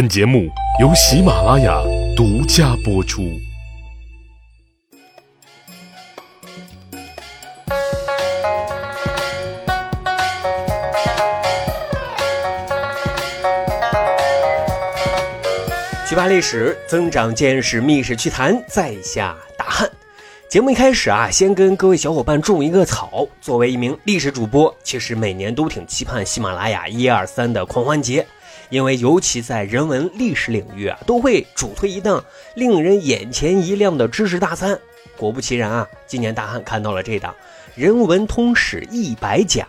本节目由喜马拉雅独家播出。学霸历史，增长见识，密室趣谈，在下大汉。节目一开始啊，先跟各位小伙伴种一个草。作为一名历史主播，其实每年都挺期盼喜马拉雅一二三的狂欢节。因为尤其在人文历史领域啊，都会主推一档令人眼前一亮的知识大餐。果不其然啊，今年大汉看到了这档《人文通史一百讲》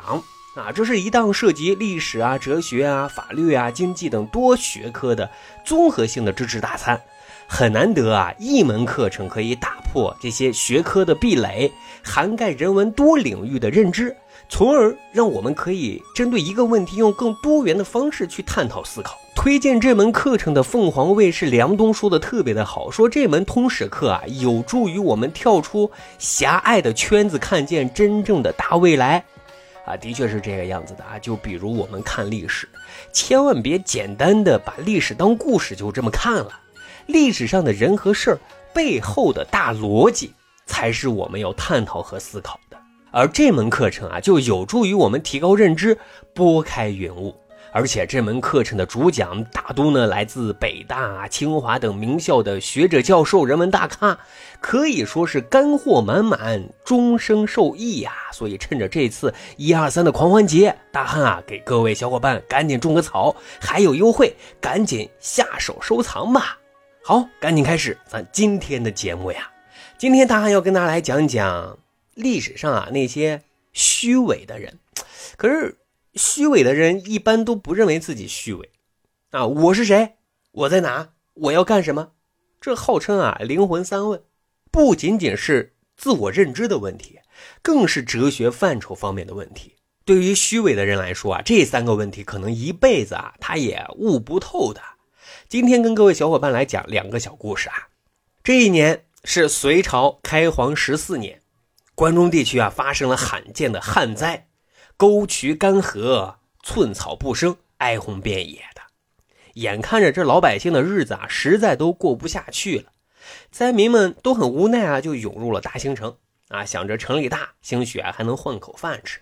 啊，这是一档涉及历史啊、哲学啊、法律啊、经济等多学科的综合性的知识大餐。很难得啊，一门课程可以打破这些学科的壁垒，涵盖人文多领域的认知。从而让我们可以针对一个问题，用更多元的方式去探讨思考。推荐这门课程的凤凰卫视梁冬说的特别的好，说这门通史课啊，有助于我们跳出狭隘的圈子，看见真正的大未来。啊，的确是这个样子的啊。就比如我们看历史，千万别简单的把历史当故事就这么看了，历史上的人和事儿背后的大逻辑，才是我们要探讨和思考。而这门课程啊，就有助于我们提高认知，拨开云雾。而且这门课程的主讲大都呢来自北大、清华等名校的学者、教授、人文大咖，可以说是干货满满，终生受益呀。所以趁着这次一二三的狂欢节，大汉啊给各位小伙伴赶紧种个草，还有优惠，赶紧下手收藏吧。好，赶紧开始咱今天的节目呀。今天大汉要跟大家来讲讲。历史上啊，那些虚伪的人，可是虚伪的人一般都不认为自己虚伪啊。我是谁？我在哪？我要干什么？这号称啊灵魂三问，不仅仅是自我认知的问题，更是哲学范畴方面的问题。对于虚伪的人来说啊，这三个问题可能一辈子啊他也悟不透的。今天跟各位小伙伴来讲两个小故事啊。这一年是隋朝开皇十四年。关中地区啊，发生了罕见的旱灾，沟渠干涸，寸草不生，哀鸿遍野的。眼看着这老百姓的日子啊，实在都过不下去了，灾民们都很无奈啊，就涌入了大兴城啊，想着城里大，兴许啊还能混口饭吃。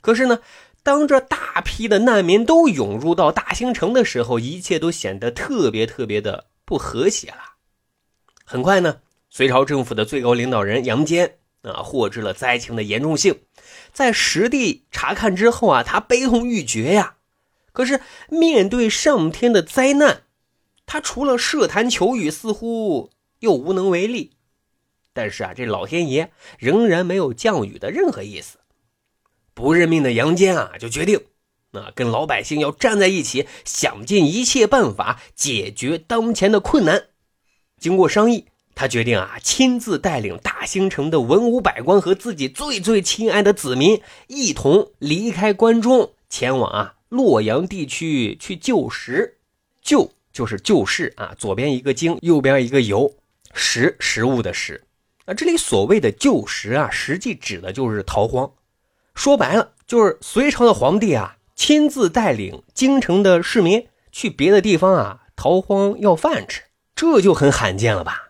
可是呢，当这大批的难民都涌入到大兴城的时候，一切都显得特别特别的不和谐了。很快呢，隋朝政府的最高领导人杨坚。啊，获知了灾情的严重性，在实地查看之后啊，他悲痛欲绝呀。可是面对上天的灾难，他除了设坛求雨，似乎又无能为力。但是啊，这老天爷仍然没有降雨的任何意思。不认命的杨坚啊，就决定，啊，跟老百姓要站在一起，想尽一切办法解决当前的困难。经过商议。他决定啊，亲自带领大兴城的文武百官和自己最最亲爱的子民一同离开关中，前往啊洛阳地区去救食。救就是救世啊，左边一个经，右边一个游，食食物的食。啊，这里所谓的救食啊，实际指的就是逃荒。说白了，就是隋朝的皇帝啊，亲自带领京城的市民去别的地方啊逃荒要饭吃，这就很罕见了吧。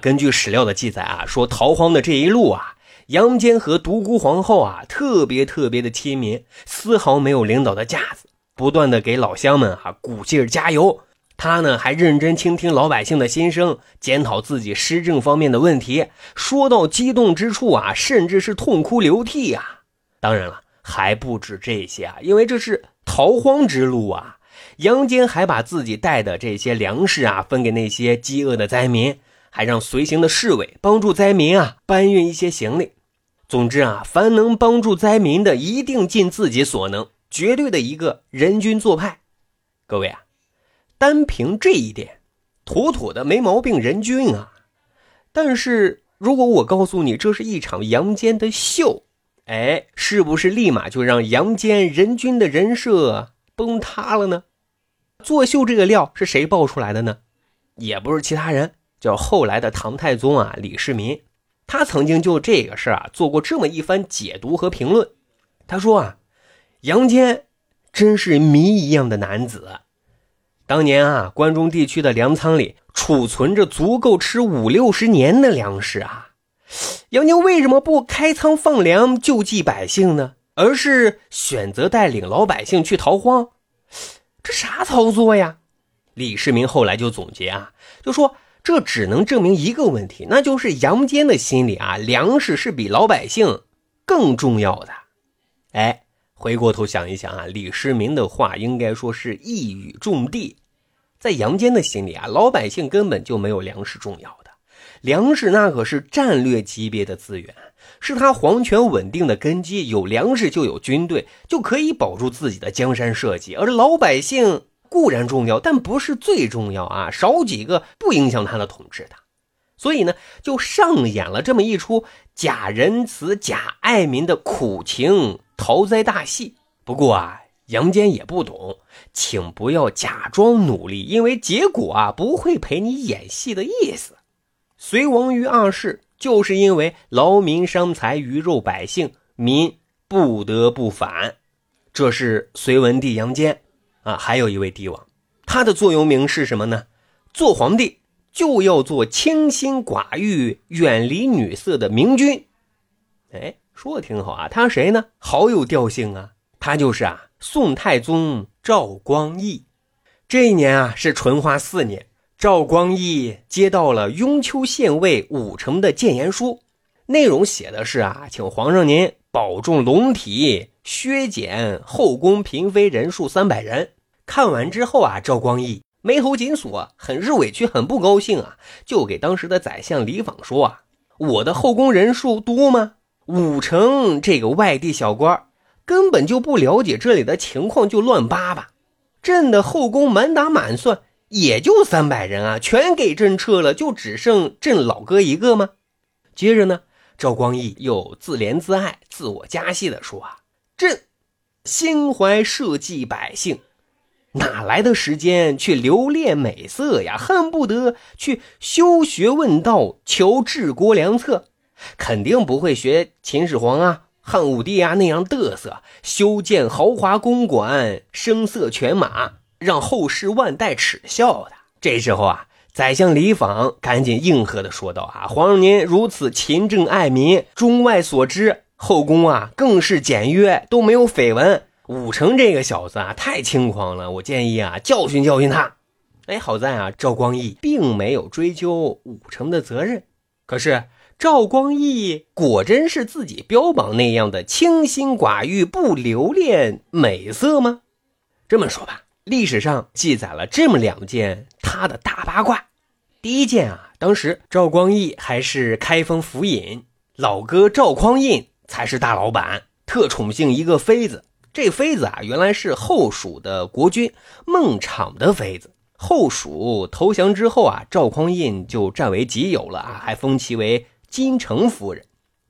根据史料的记载啊，说逃荒的这一路啊，杨坚和独孤皇后啊特别特别的亲民，丝毫没有领导的架子，不断的给老乡们啊鼓劲加油。他呢还认真倾听老百姓的心声，检讨自己施政方面的问题。说到激动之处啊，甚至是痛哭流涕啊。当然了，还不止这些啊，因为这是逃荒之路啊。杨坚还把自己带的这些粮食啊分给那些饥饿的灾民。还让随行的侍卫帮助灾民啊搬运一些行李。总之啊，凡能帮助灾民的，一定尽自己所能，绝对的一个人君做派。各位啊，单凭这一点，妥妥的没毛病，人君啊。但是如果我告诉你这是一场杨坚的秀，哎，是不是立马就让杨坚人君的人设崩塌了呢？作秀这个料是谁爆出来的呢？也不是其他人。叫后来的唐太宗啊，李世民，他曾经就这个事儿啊做过这么一番解读和评论。他说啊，杨坚真是谜一样的男子，当年啊，关中地区的粮仓里储存着足够吃五六十年的粮食啊。杨坚为什么不开仓放粮救济百姓呢？而是选择带领老百姓去逃荒，这啥操作呀？李世民后来就总结啊，就说这只能证明一个问题，那就是杨坚的心里啊，粮食是比老百姓更重要的。哎，回过头想一想啊，李世民的话应该说是一语中的，在杨坚的心里啊，老百姓根本就没有粮食重要的，粮食那可是战略级别的资源。是他皇权稳定的根基，有粮食就有军队，就可以保住自己的江山社稷。而老百姓固然重要，但不是最重要啊！少几个不影响他的统治的。所以呢，就上演了这么一出假仁慈、假爱民的苦情逃灾大戏。不过啊，杨坚也不懂，请不要假装努力，因为结果啊不会陪你演戏的意思。隋亡于二世。就是因为劳民伤财、鱼肉百姓，民不得不反。这是隋文帝杨坚啊，还有一位帝王，他的座右铭是什么呢？做皇帝就要做清心寡欲、远离女色的明君。哎，说的挺好啊。他是谁呢？好有调性啊。他就是啊，宋太宗赵光义。这一年啊，是淳化四年。赵光义接到了雍丘县尉武成的谏言书，内容写的是啊，请皇上您保重龙体，削减后宫嫔妃人数三百人。看完之后啊，赵光义眉头紧锁，很是委屈，很不高兴啊，就给当时的宰相李昉说啊：“我的后宫人数多吗？武成这个外地小官根本就不了解这里的情况，就乱扒扒。朕的后宫满打满算。”也就三百人啊，全给朕撤了，就只剩朕老哥一个吗？接着呢，赵光义又自怜自爱、自我加戏的说啊：“朕心怀社稷百姓，哪来的时间去留恋美色呀？恨不得去修学问道，求治国良策，肯定不会学秦始皇啊、汉武帝啊那样嘚瑟，修建豪华公馆，声色犬马。”让后世万代耻笑的。这时候啊，宰相李昉赶紧应和的说道：“啊，皇上您如此勤政爱民，中外所知，后宫啊更是简约，都没有绯闻。武成这个小子啊，太轻狂了，我建议啊教训教训他。”哎，好在啊，赵光义并没有追究武成的责任。可是赵光义果真是自己标榜那样的清心寡欲、不留恋美色吗？这么说吧。历史上记载了这么两件他的大八卦。第一件啊，当时赵光义还是开封府尹，老哥赵匡胤才是大老板，特宠幸一个妃子。这妃子啊，原来是后蜀的国君孟昶的妃子。后蜀投降之后啊，赵匡胤就占为己有了啊，还封其为金城夫人。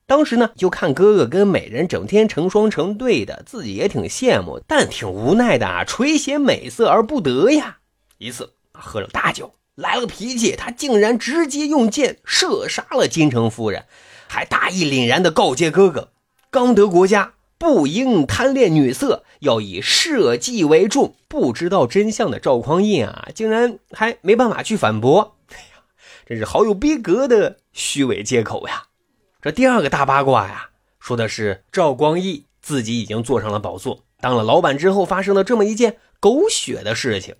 当时呢，就看哥哥跟美人整天成双成对的，自己也挺羡慕，但挺无奈的啊，垂涎美色而不得呀。一次喝了大酒，来了脾气，他竟然直接用箭射杀了金城夫人，还大义凛然的告诫哥哥：刚得国家不应贪恋女色，要以社稷为重。不知道真相的赵匡胤啊，竟然还没办法去反驳。哎呀，真是好有逼格的虚伪借口呀！这第二个大八卦呀，说的是赵光义自己已经坐上了宝座，当了老板之后，发生了这么一件狗血的事情。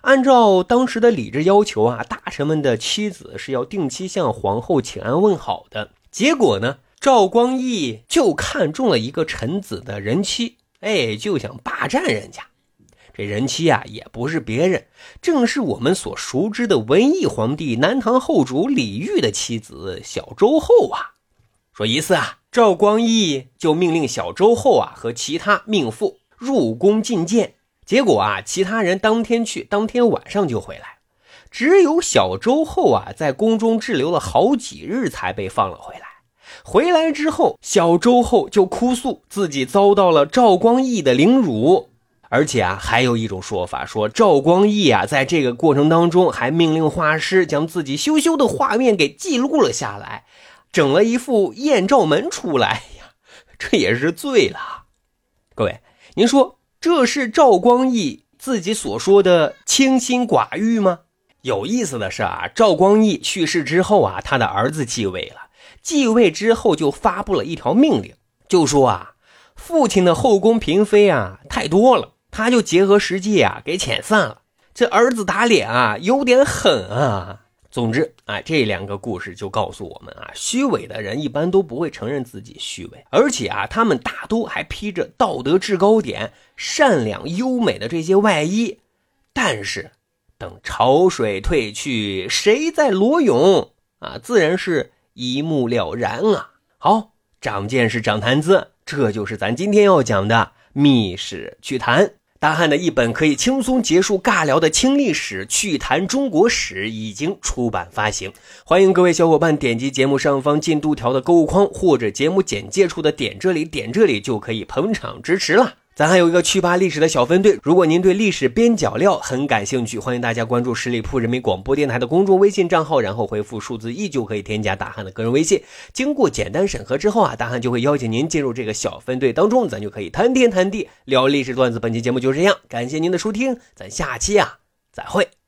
按照当时的礼制要求啊，大臣们的妻子是要定期向皇后请安问好的。结果呢，赵光义就看中了一个臣子的人妻，哎，就想霸占人家。这人妻啊，也不是别人，正是我们所熟知的文艺皇帝南唐后主李煜的妻子小周后啊。说一次啊，赵光义就命令小周后啊和其他命妇入宫觐见，结果啊，其他人当天去，当天晚上就回来，只有小周后啊在宫中滞留了好几日才被放了回来。回来之后，小周后就哭诉自己遭到了赵光义的凌辱，而且啊，还有一种说法说赵光义啊在这个过程当中还命令画师将自己羞羞的画面给记录了下来。整了一副艳照门出来呀，这也是醉了。各位，您说这是赵光义自己所说的清心寡欲吗？有意思的是啊，赵光义去世之后啊，他的儿子继位了。继位之后就发布了一条命令，就说啊，父亲的后宫嫔妃啊太多了，他就结合实际啊给遣散了。这儿子打脸啊有点狠啊。总之啊，这两个故事就告诉我们啊，虚伪的人一般都不会承认自己虚伪，而且啊，他们大多还披着道德制高点、善良优美的这些外衣。但是，等潮水退去，谁在裸泳啊？自然是一目了然啊。好，长见识，长谈资，这就是咱今天要讲的《密室趣谈》。大汉的一本可以轻松结束尬聊的轻历史趣谈中国史已经出版发行，欢迎各位小伙伴点击节目上方进度条的购物框，或者节目简介处的点这里点这里就可以捧场支持了。咱还有一个趣扒历史的小分队，如果您对历史边角料很感兴趣，欢迎大家关注十里铺人民广播电台的公众微信账号，然后回复数字一就可以添加大汉的个人微信。经过简单审核之后啊，大汉就会邀请您进入这个小分队当中，咱就可以谈天谈地聊历史段子。本期节目就是这样，感谢您的收听，咱下期啊再会。